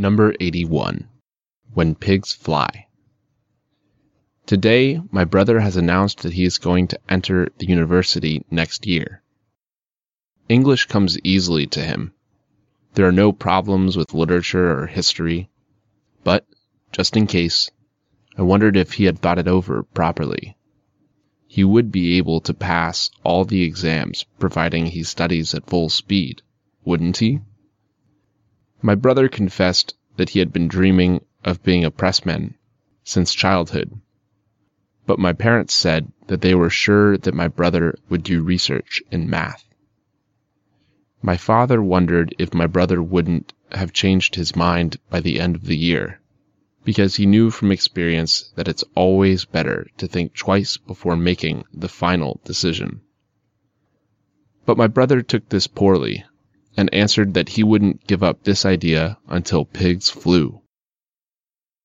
Number 81 When Pigs Fly. Today, my brother has announced that he is going to enter the university next year. English comes easily to him. There are no problems with literature or history. But, just in case, I wondered if he had thought it over properly. He would be able to pass all the exams providing he studies at full speed, wouldn't he? My brother confessed that he had been dreaming of being a pressman since childhood. But my parents said that they were sure that my brother would do research in math. My father wondered if my brother wouldn't have changed his mind by the end of the year, because he knew from experience that it's always better to think twice before making the final decision. But my brother took this poorly and answered that he wouldn't give up this idea until pigs flew.